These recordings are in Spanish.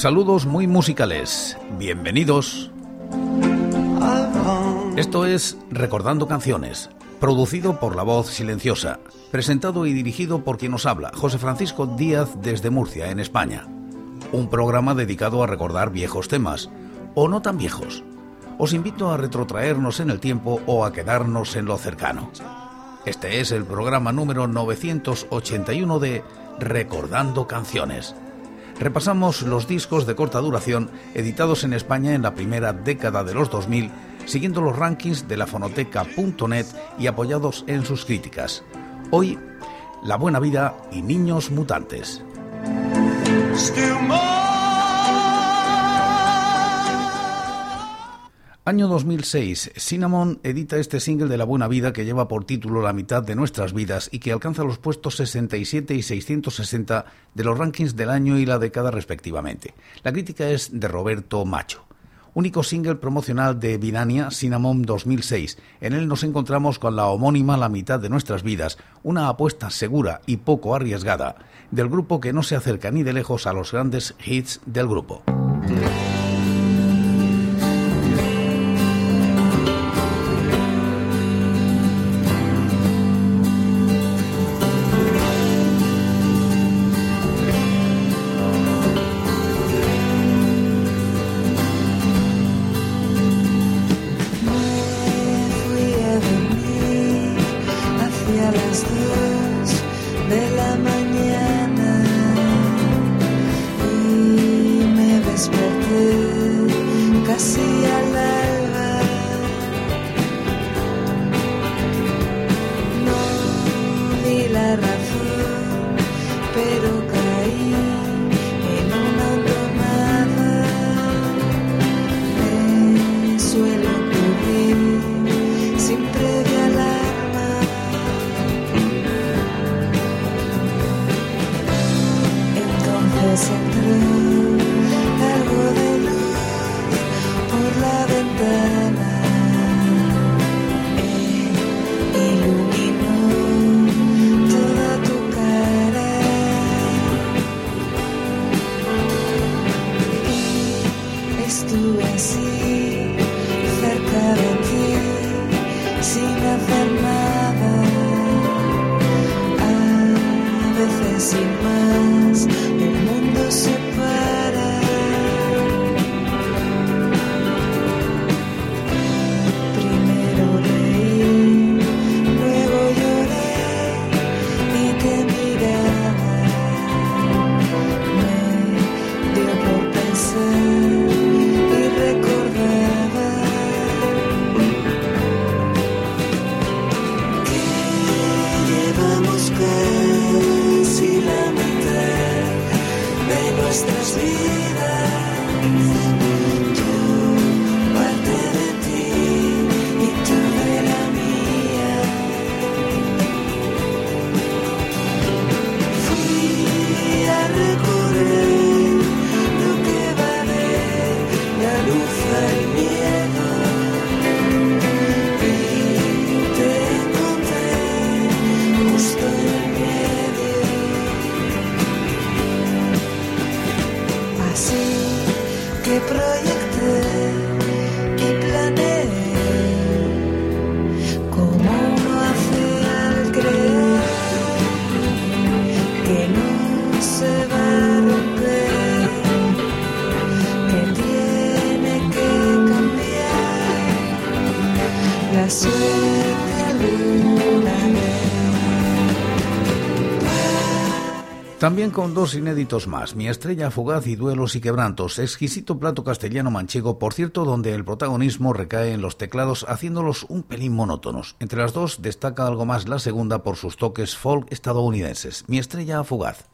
Saludos muy musicales. Bienvenidos. Esto es Recordando Canciones, producido por La Voz Silenciosa, presentado y dirigido por quien nos habla, José Francisco Díaz desde Murcia, en España. Un programa dedicado a recordar viejos temas, o no tan viejos. Os invito a retrotraernos en el tiempo o a quedarnos en lo cercano. Este es el programa número 981 de Recordando Canciones. Repasamos los discos de corta duración editados en España en la primera década de los 2000 siguiendo los rankings de la fonoteca.net y apoyados en sus críticas. Hoy, La Buena Vida y Niños Mutantes. Año 2006, Cinnamon edita este single de La Buena Vida que lleva por título La mitad de nuestras vidas y que alcanza los puestos 67 y 660 de los rankings del año y la década respectivamente. La crítica es de Roberto Macho único single promocional de Binania Cinnamon 2006. En él nos encontramos con la homónima La mitad de nuestras vidas, una apuesta segura y poco arriesgada del grupo que no se acerca ni de lejos a los grandes hits del grupo. También con dos inéditos más, Mi estrella fugaz y Duelos y quebrantos, exquisito plato castellano manchego, por cierto, donde el protagonismo recae en los teclados haciéndolos un pelín monótonos. Entre las dos destaca algo más la segunda por sus toques folk estadounidenses, Mi estrella fugaz.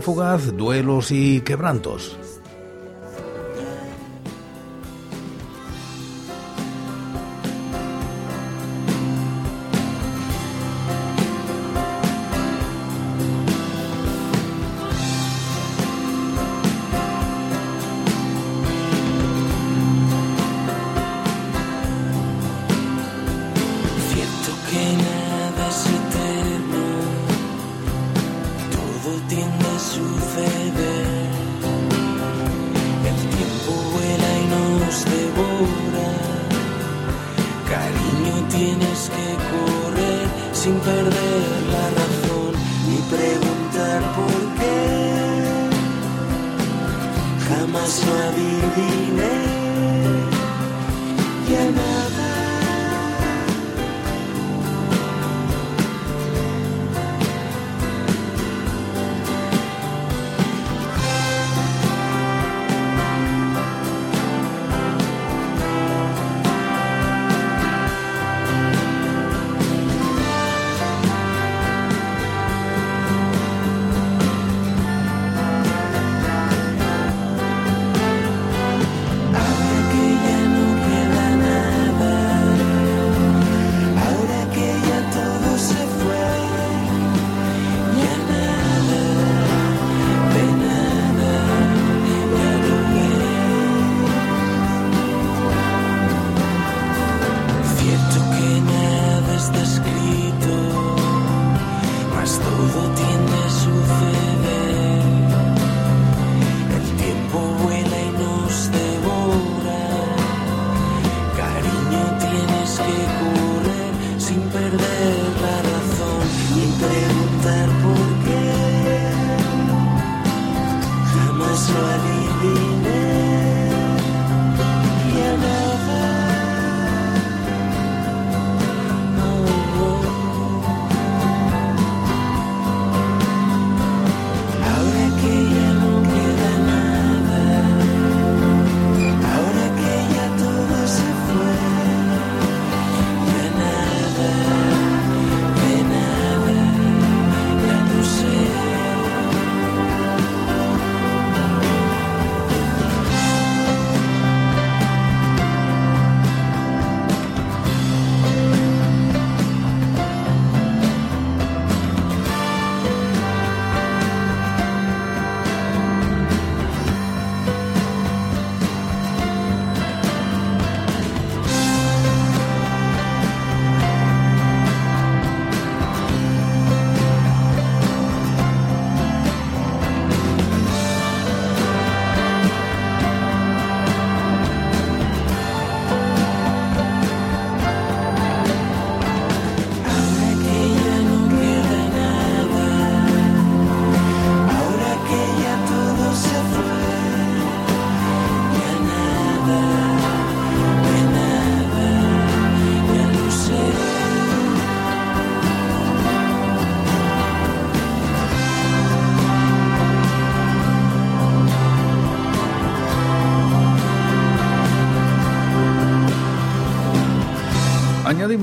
Fugaz, duelos y quebrantos.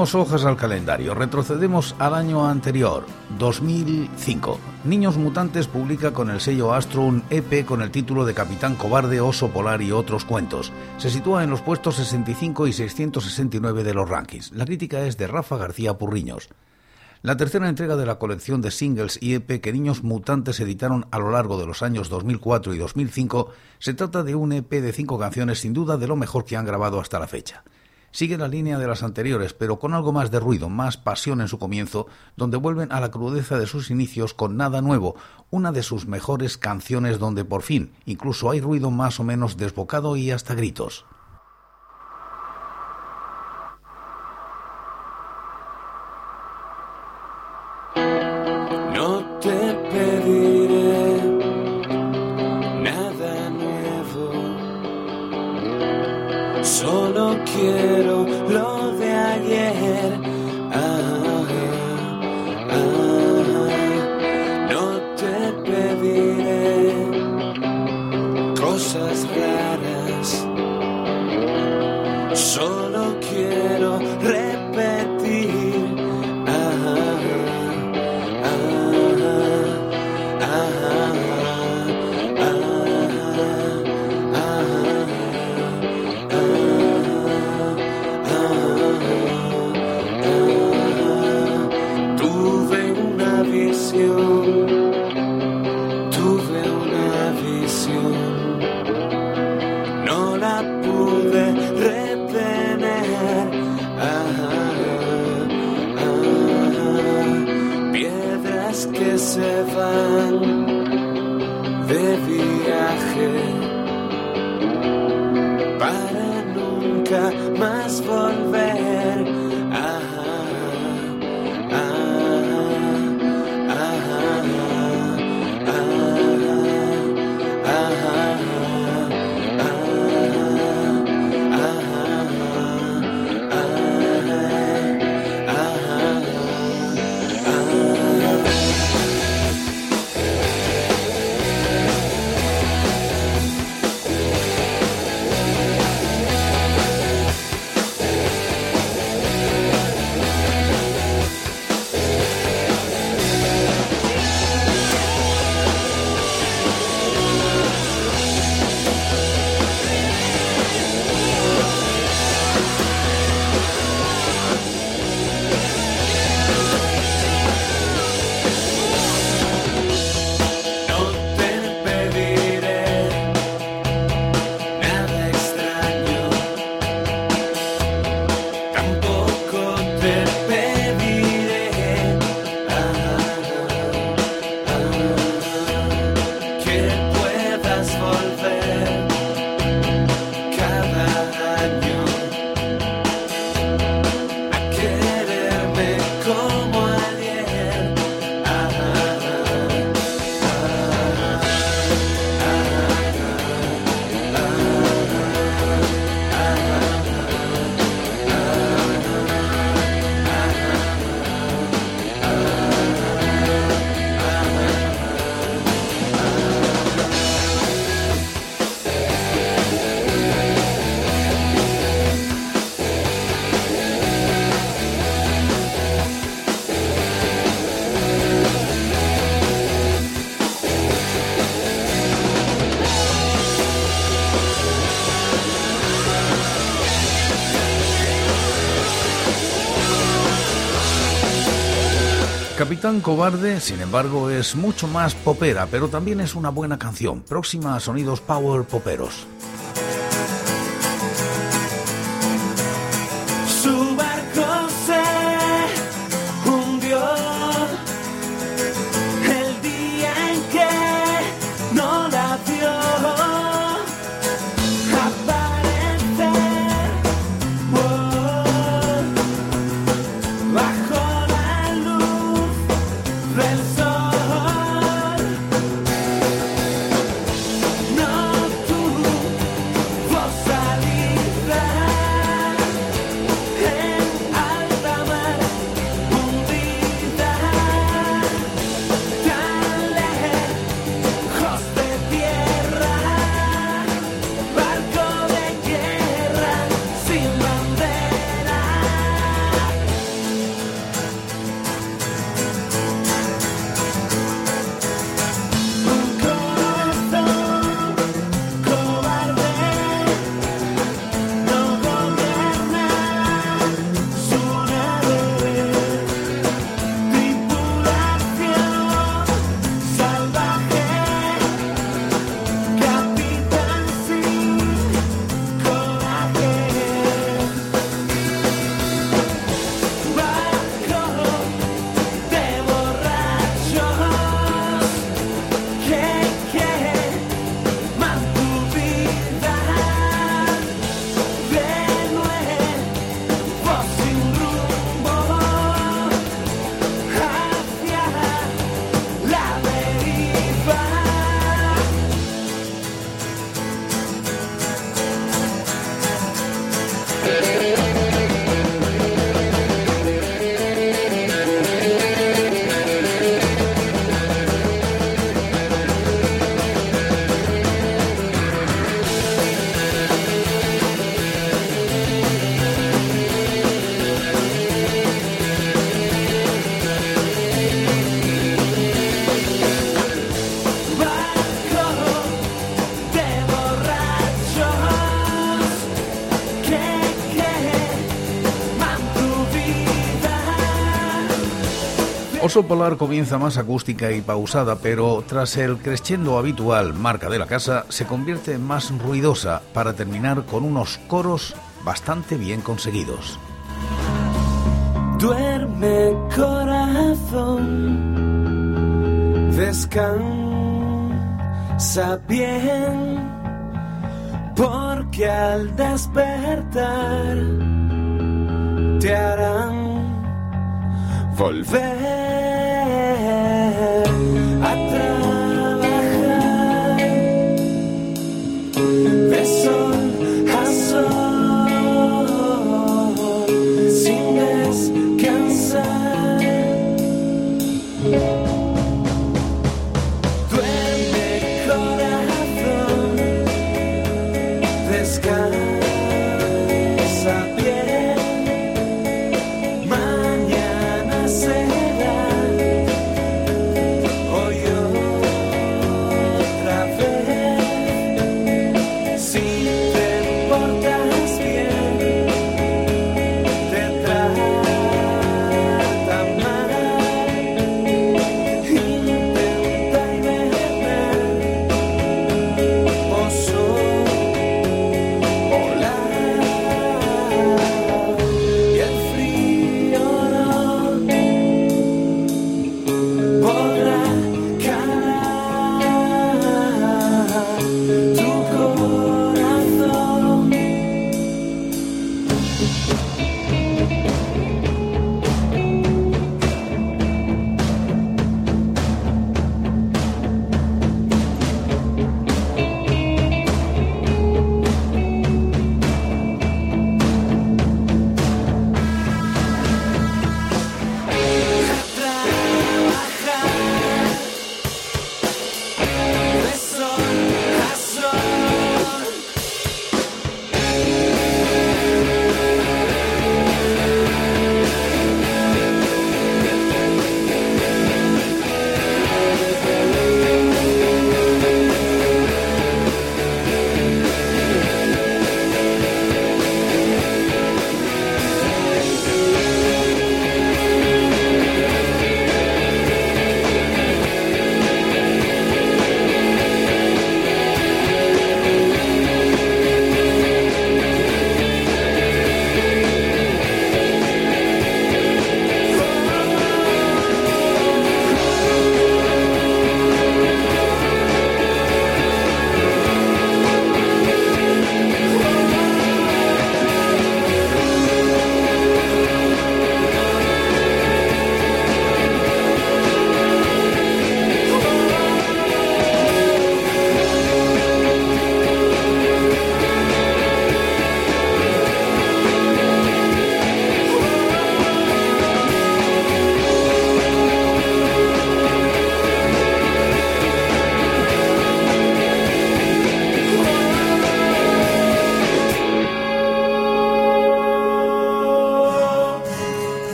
Hojas al calendario, retrocedemos al año anterior, 2005. Niños Mutantes publica con el sello Astro un EP con el título de Capitán Cobarde, Oso Polar y otros cuentos. Se sitúa en los puestos 65 y 669 de los rankings. La crítica es de Rafa García Purriños. La tercera entrega de la colección de singles y EP que Niños Mutantes editaron a lo largo de los años 2004 y 2005 se trata de un EP de cinco canciones sin duda de lo mejor que han grabado hasta la fecha. Sigue la línea de las anteriores, pero con algo más de ruido, más pasión en su comienzo, donde vuelven a la crudeza de sus inicios con Nada Nuevo, una de sus mejores canciones donde por fin incluso hay ruido más o menos desbocado y hasta gritos. Capitán Cobarde, sin embargo, es mucho más popera, pero también es una buena canción, próxima a sonidos power poperos. Oso Polar comienza más acústica y pausada, pero tras el crescendo habitual marca de la casa, se convierte en más ruidosa para terminar con unos coros bastante bien conseguidos. Duerme corazón, descansa bien, porque al despertar te harán volver.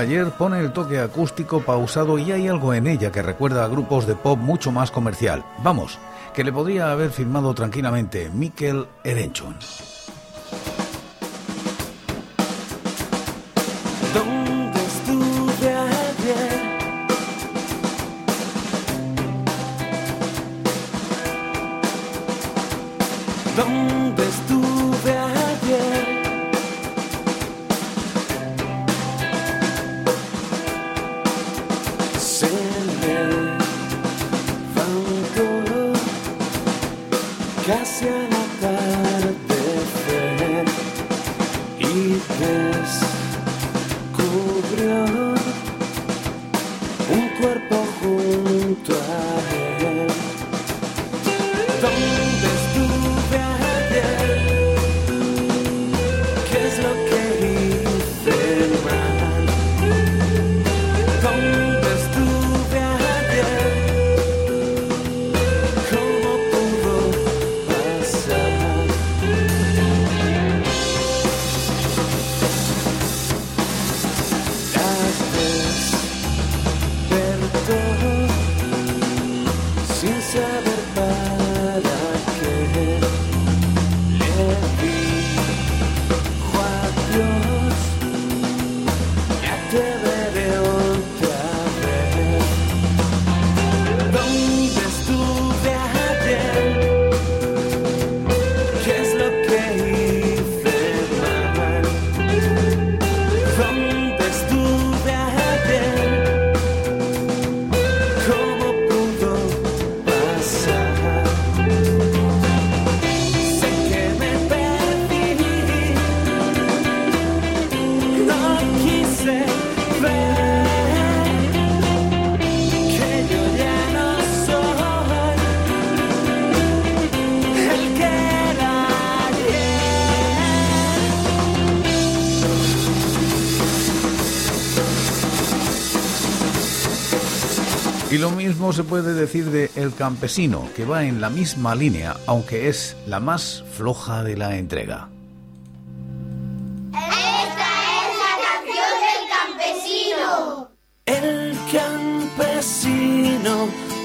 ayer pone el toque acústico pausado y hay algo en ella que recuerda a grupos de pop mucho más comercial. Vamos, que le podría haber firmado tranquilamente Mikel Erenchon. nel fantoro casi al atardecer y Devil. Mismo se puede decir de El Campesino, que va en la misma línea, aunque es la más floja de la entrega. Esta es la canción del El campesino. campesino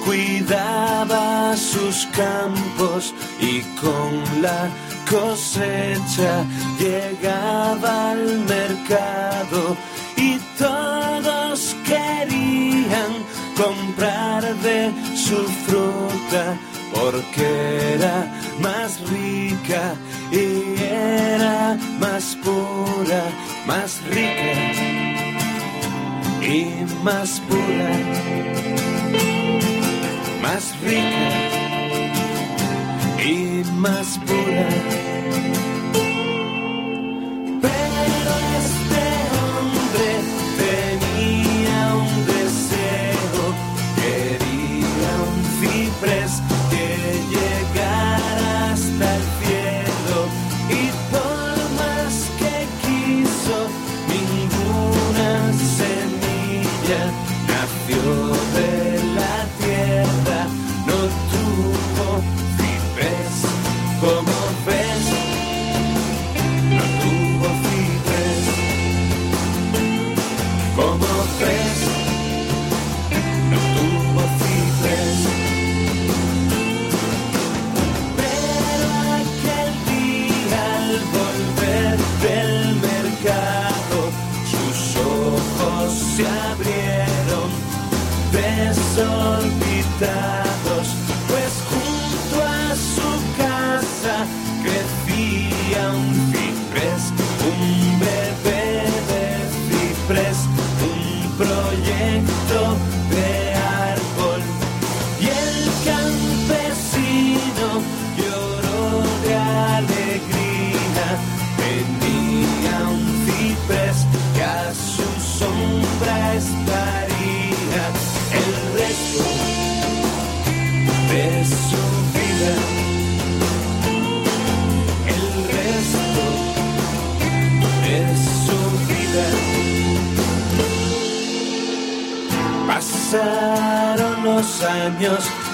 cuidaba sus campos y con la cosecha llegaba al mercado y todos comprar de su fruta porque era más rica y era más pura, más rica y más pura, más rica y más pura.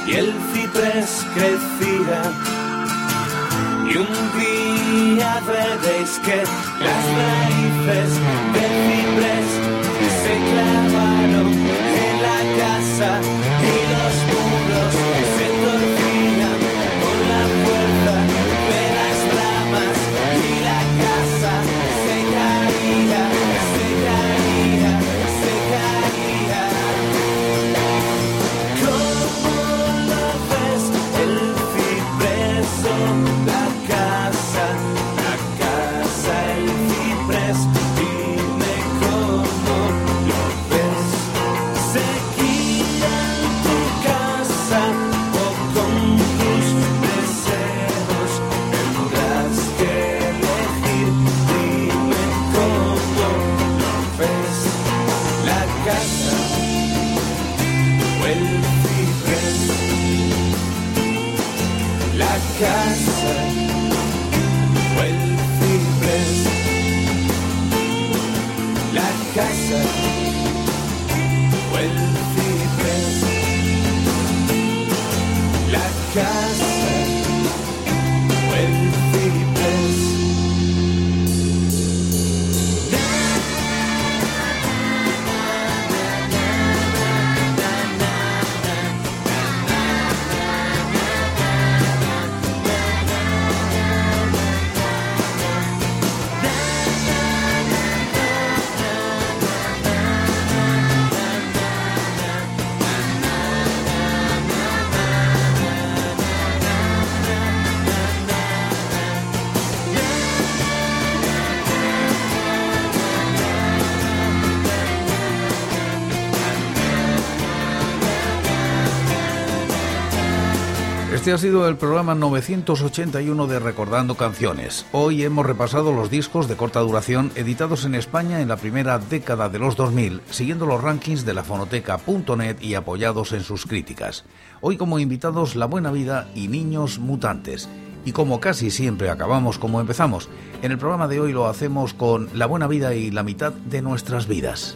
Y el ciprés crecía. Y un día veréis que las raíces del ciprés Este ha sido el programa 981 de Recordando Canciones. Hoy hemos repasado los discos de corta duración editados en España en la primera década de los 2000, siguiendo los rankings de la fonoteca.net y apoyados en sus críticas. Hoy como invitados La Buena Vida y Niños Mutantes. Y como casi siempre acabamos como empezamos, en el programa de hoy lo hacemos con La Buena Vida y la mitad de nuestras vidas.